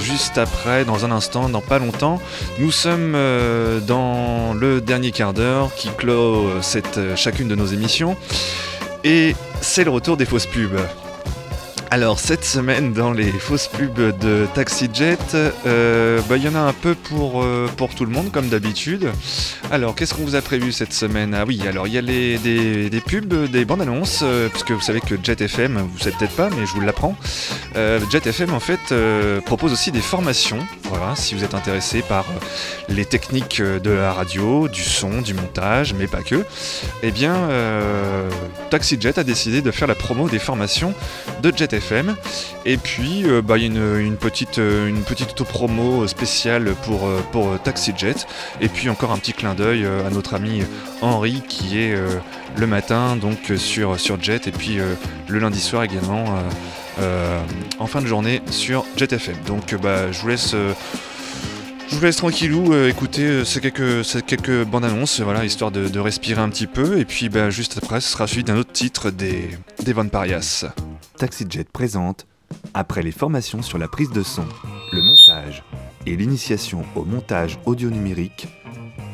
juste après, dans un instant, dans pas longtemps. Nous sommes euh, dans le dernier quart d'heure qui clôt euh, euh, chacune de nos émissions. Et c'est le retour des fausses pubs. Alors cette semaine dans les fausses pubs de TaxiJet, euh, bah, il y en a un peu pour, euh, pour tout le monde comme d'habitude. Alors qu'est-ce qu'on vous a prévu cette semaine? Ah oui, alors il y a des, pubs, des bandes annonces, euh, puisque vous savez que JetFM, vous savez peut-être pas, mais je vous l'apprends. Euh, JetFM en fait propose aussi des formations. Voilà, si vous êtes intéressé par les techniques de la radio, du son, du montage, mais pas que, eh bien euh, TaxiJet a décidé de faire la promo des formations de Et puis, euh, bah, il y a une, petite, euh, une petite auto-promo spéciale pour, euh, pour euh, TaxiJet. Et puis encore un petit clin d'œil à notre ami Henri qui est le matin donc sur, sur Jet et puis le lundi soir également en fin de journée sur JetFM. Donc euh, bah, je vous laisse... euh, je vous laisse tranquillou écouter ces quelques, ces quelques bandes annonces, voilà, histoire de, de respirer un petit peu. Et puis bah, juste après, ce sera suivi d'un autre titre des, des Van Parias. TaxiJet présente, après les formations sur la prise de son, le montage et l'initiation au montage audio numérique,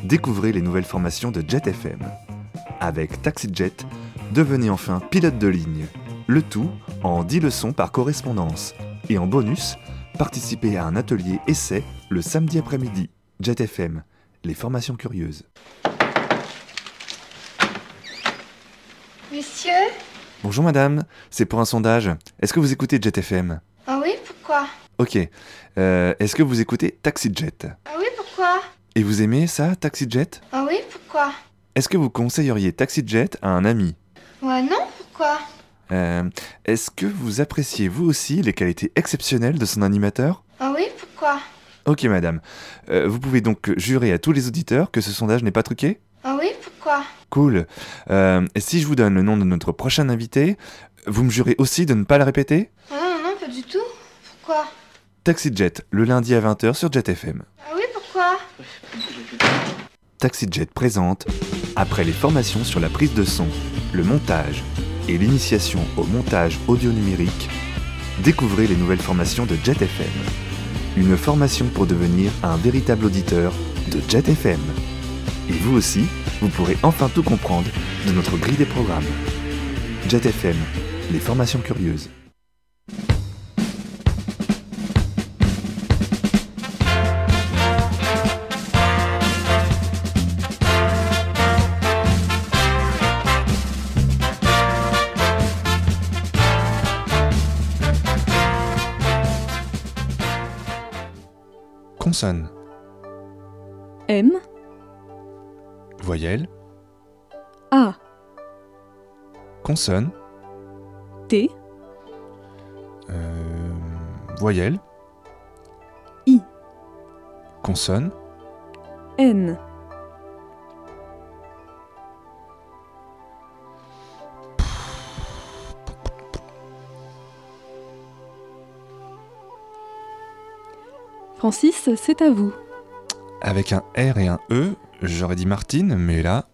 découvrez les nouvelles formations de JetFM. Avec TaxiJet, devenez enfin pilote de ligne. Le tout en 10 leçons par correspondance. Et en bonus, participez à un atelier essai le samedi après-midi. JetFM, les formations curieuses. Monsieur Bonjour madame, c'est pour un sondage. Est-ce que vous écoutez JetFM Ah oui, pourquoi? Ok. Euh, Est-ce que vous écoutez TaxiJet Ah oui, pourquoi? Et vous aimez ça, TaxiJet Ah oui, pourquoi? Est-ce que vous conseilleriez TaxiJet à un ami? Ouais, non, pourquoi? Euh, Est-ce que vous appréciez vous aussi les qualités exceptionnelles de son animateur? Ah oui, pourquoi? Ok madame. Euh, vous pouvez donc jurer à tous les auditeurs que ce sondage n'est pas truqué? Ah oui, pourquoi? Cool. Euh, et si je vous donne le nom de notre prochain invité, vous me jurez aussi de ne pas le répéter? Ah non, non, non, pas du tout. Pourquoi? TaxiJet, le lundi à 20h sur JetFM. Ah oui, pourquoi? TaxiJet présente, après les formations sur la prise de son, le montage et l'initiation au montage audio numérique, découvrez les nouvelles formations de JetFM. Une formation pour devenir un véritable auditeur de JetFM. Et vous aussi, vous pourrez enfin tout comprendre de notre grille des programmes. JetFM, les formations curieuses. Consonne. M, Voyelle. A, Consonne. T, Euh, voyelle. I. Consonne. N, Francis, c'est à vous. Avec un R et un E, j'aurais dit Martine, mais là,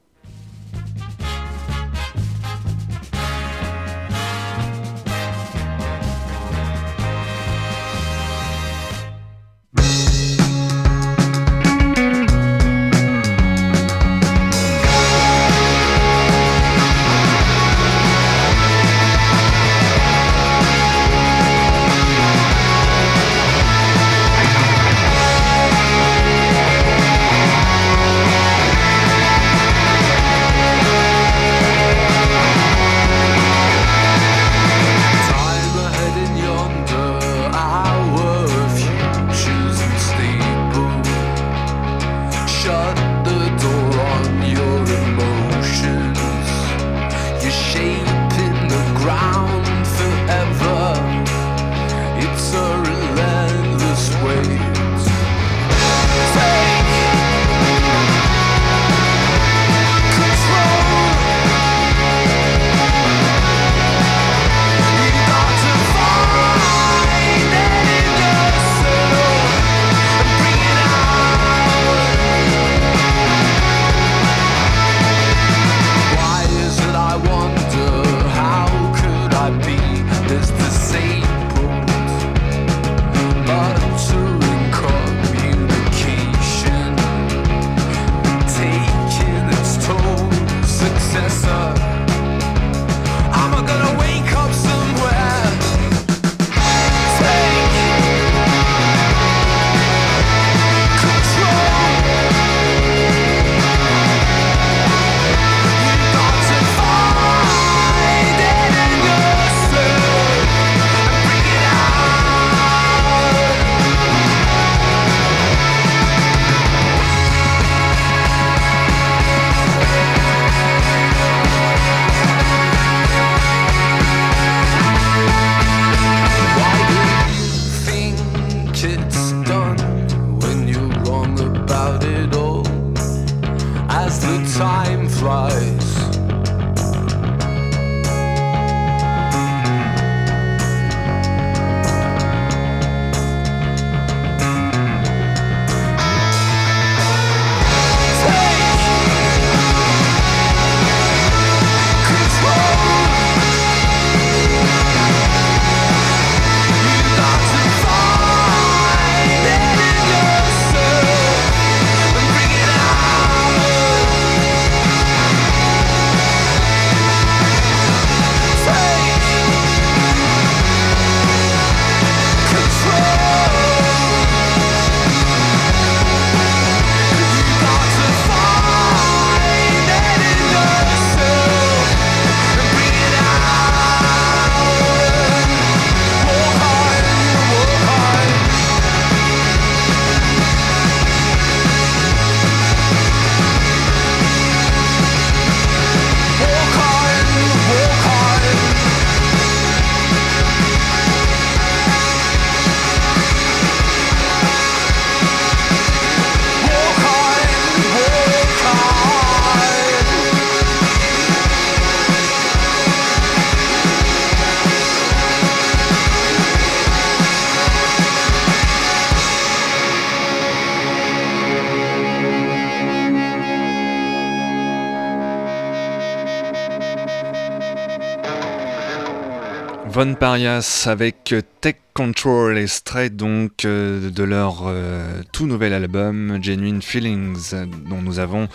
Parias avec Tech Control, extrait donc euh, de leur euh, tout nouvel album Genuine Feelings, dont nous avons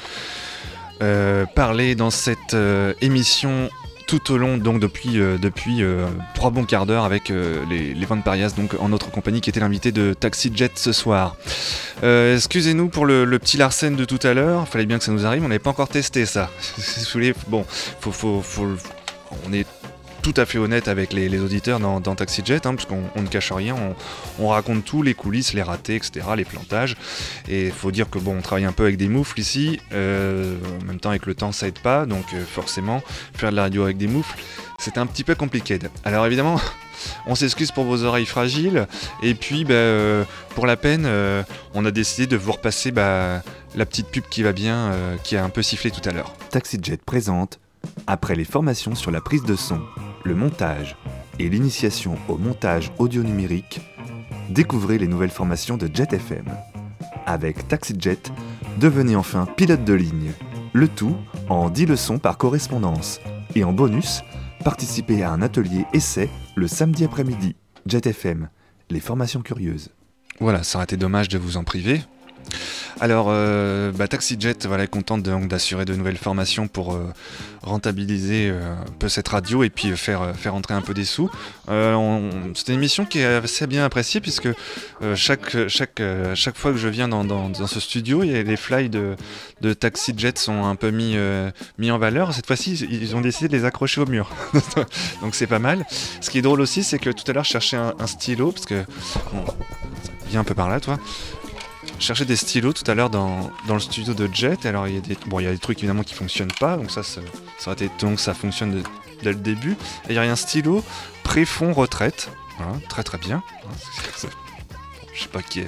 euh, parlé dans cette émission tout au long, donc depuis, depuis trois bons quarts d'heure avec les, les Parias, donc en notre compagnie, qui était l'invité de Taxi Jet ce soir. Excusez-nous pour le, petit Larsen de tout à l'heure, fallait bien que ça nous arrive, on n'avait pas encore testé ça. Bon, faut, faut, faut, on est tout à fait honnête avec les, auditeurs dans, dans Taxi Jet, hein, parce qu'on on ne cache rien, on, on raconte tout, les coulisses, les ratés, etc., les plantages. Et il faut dire que bon, on travaille un peu avec des moufles ici, euh, en même temps avec le temps ça aide pas, donc euh, forcément, faire de la radio avec des moufles, c'est un petit peu compliqué. Alors évidemment, on s'excuse pour vos oreilles fragiles, et puis bah, euh, pour la peine, on a décidé de vous repasser bah, la petite pub qui va bien, qui a un peu sifflé tout à l'heure. TaxiJet présente, après les formations sur la prise de son, le montage et l'initiation au montage audio numérique, découvrez les nouvelles formations de Jet FM. Avec TaxiJet, devenez enfin pilote de ligne. Le tout en 10 leçons par correspondance. Et en bonus, participez à un atelier essai le samedi après-midi. Jet FM, les formations curieuses. Voilà, ça aurait été dommage de vous en priver. Alors, euh, bah, TaxiJet voilà, est contente d'assurer de nouvelles formations pour euh, rentabiliser euh, un peu cette radio et puis euh, faire, euh, faire entrer un peu des sous. C'est une émission qui est assez bien appréciée puisque chaque, chaque, chaque fois que je viens dans, dans- ce studio, a les fly de, de TaxiJet sont un peu mis, mis en valeur. Cette fois-ci, ils ont décidé de les accrocher au mur. donc c'est pas mal. Ce qui est drôle aussi, c'est que tout à l'heure, je cherchais un, un stylo parce que... Bon, viens un peu par là, toi. Cherchais des stylos tout à l'heure dans, le studio de Jet. Alors, il y, a des, bon, il y a des trucs évidemment qui fonctionnent pas. Donc, ça, ça, aurait été étonnant que ça fonctionne dès le début. Et il y a un stylo pré-fond retraite. Voilà, très très bien. Je sais pas qui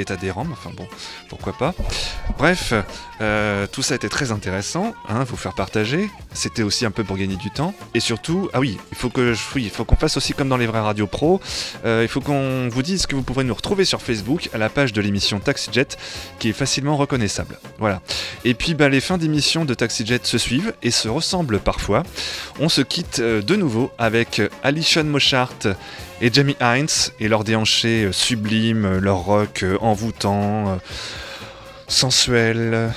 est, adhérent, mais enfin bon, pourquoi pas. Bref, euh, tout ça était très intéressant, hein, vous faire partager. C'était aussi un peu pour gagner du temps. Et surtout, ah oui, il faut faut qu'on fasse aussi comme dans les vraies radios pro. Euh, il faut qu'on vous dise que vous pourrez nous retrouver sur Facebook à la page de l'émission TaxiJet qui est facilement reconnaissable. Voilà. Et puis bah, les fins d'émission de TaxiJet se suivent et se ressemblent parfois. On se quitte euh, de nouveau avec Alison Moshart et Jamie Hines et leur déhanché euh, sublime, euh, leur rock euh, envoûtant. sensuel,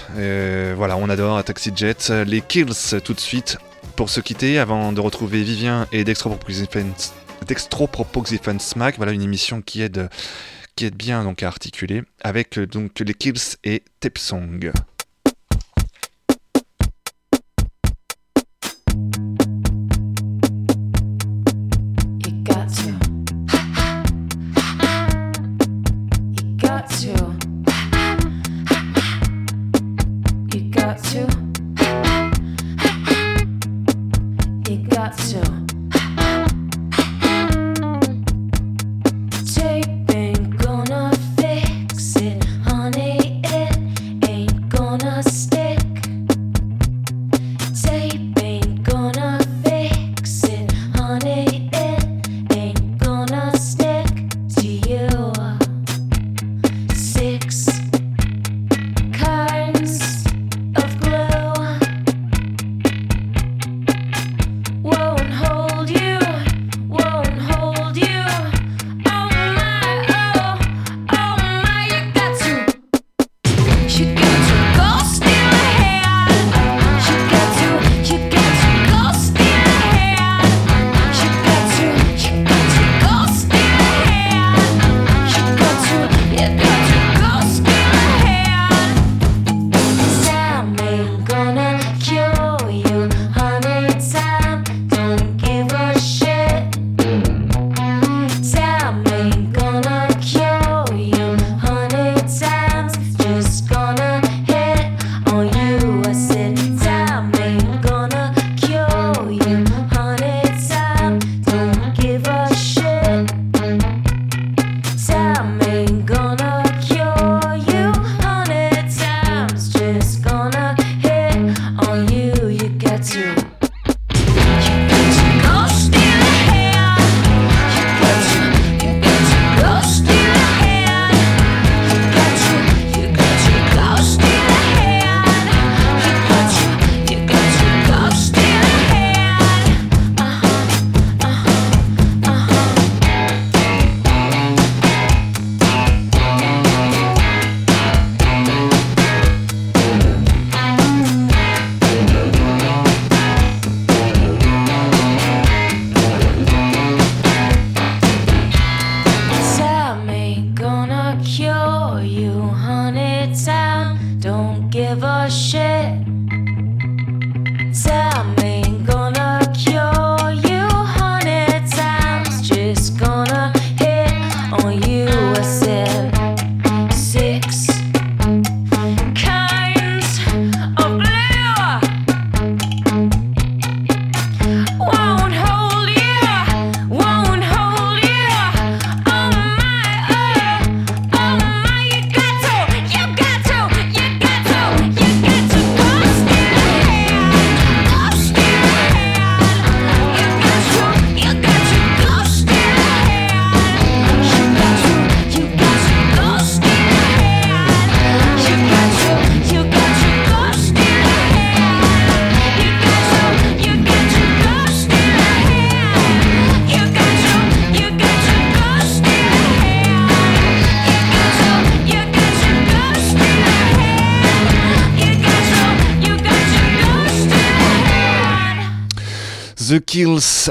voilà, on adore à TaxiJet. Les Kills tout de suite pour se quitter avant de retrouver Vivien et Dextroproposition Smack, voilà une émission qui aide, qui aide bien donc à articuler avec donc les Kills et Tepsong.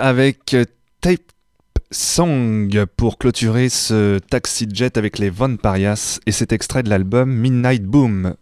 Avec Tape Song pour clôturer ce Taxi Jet avec les Von Parias. Et cet extrait de l'album Midnight Boom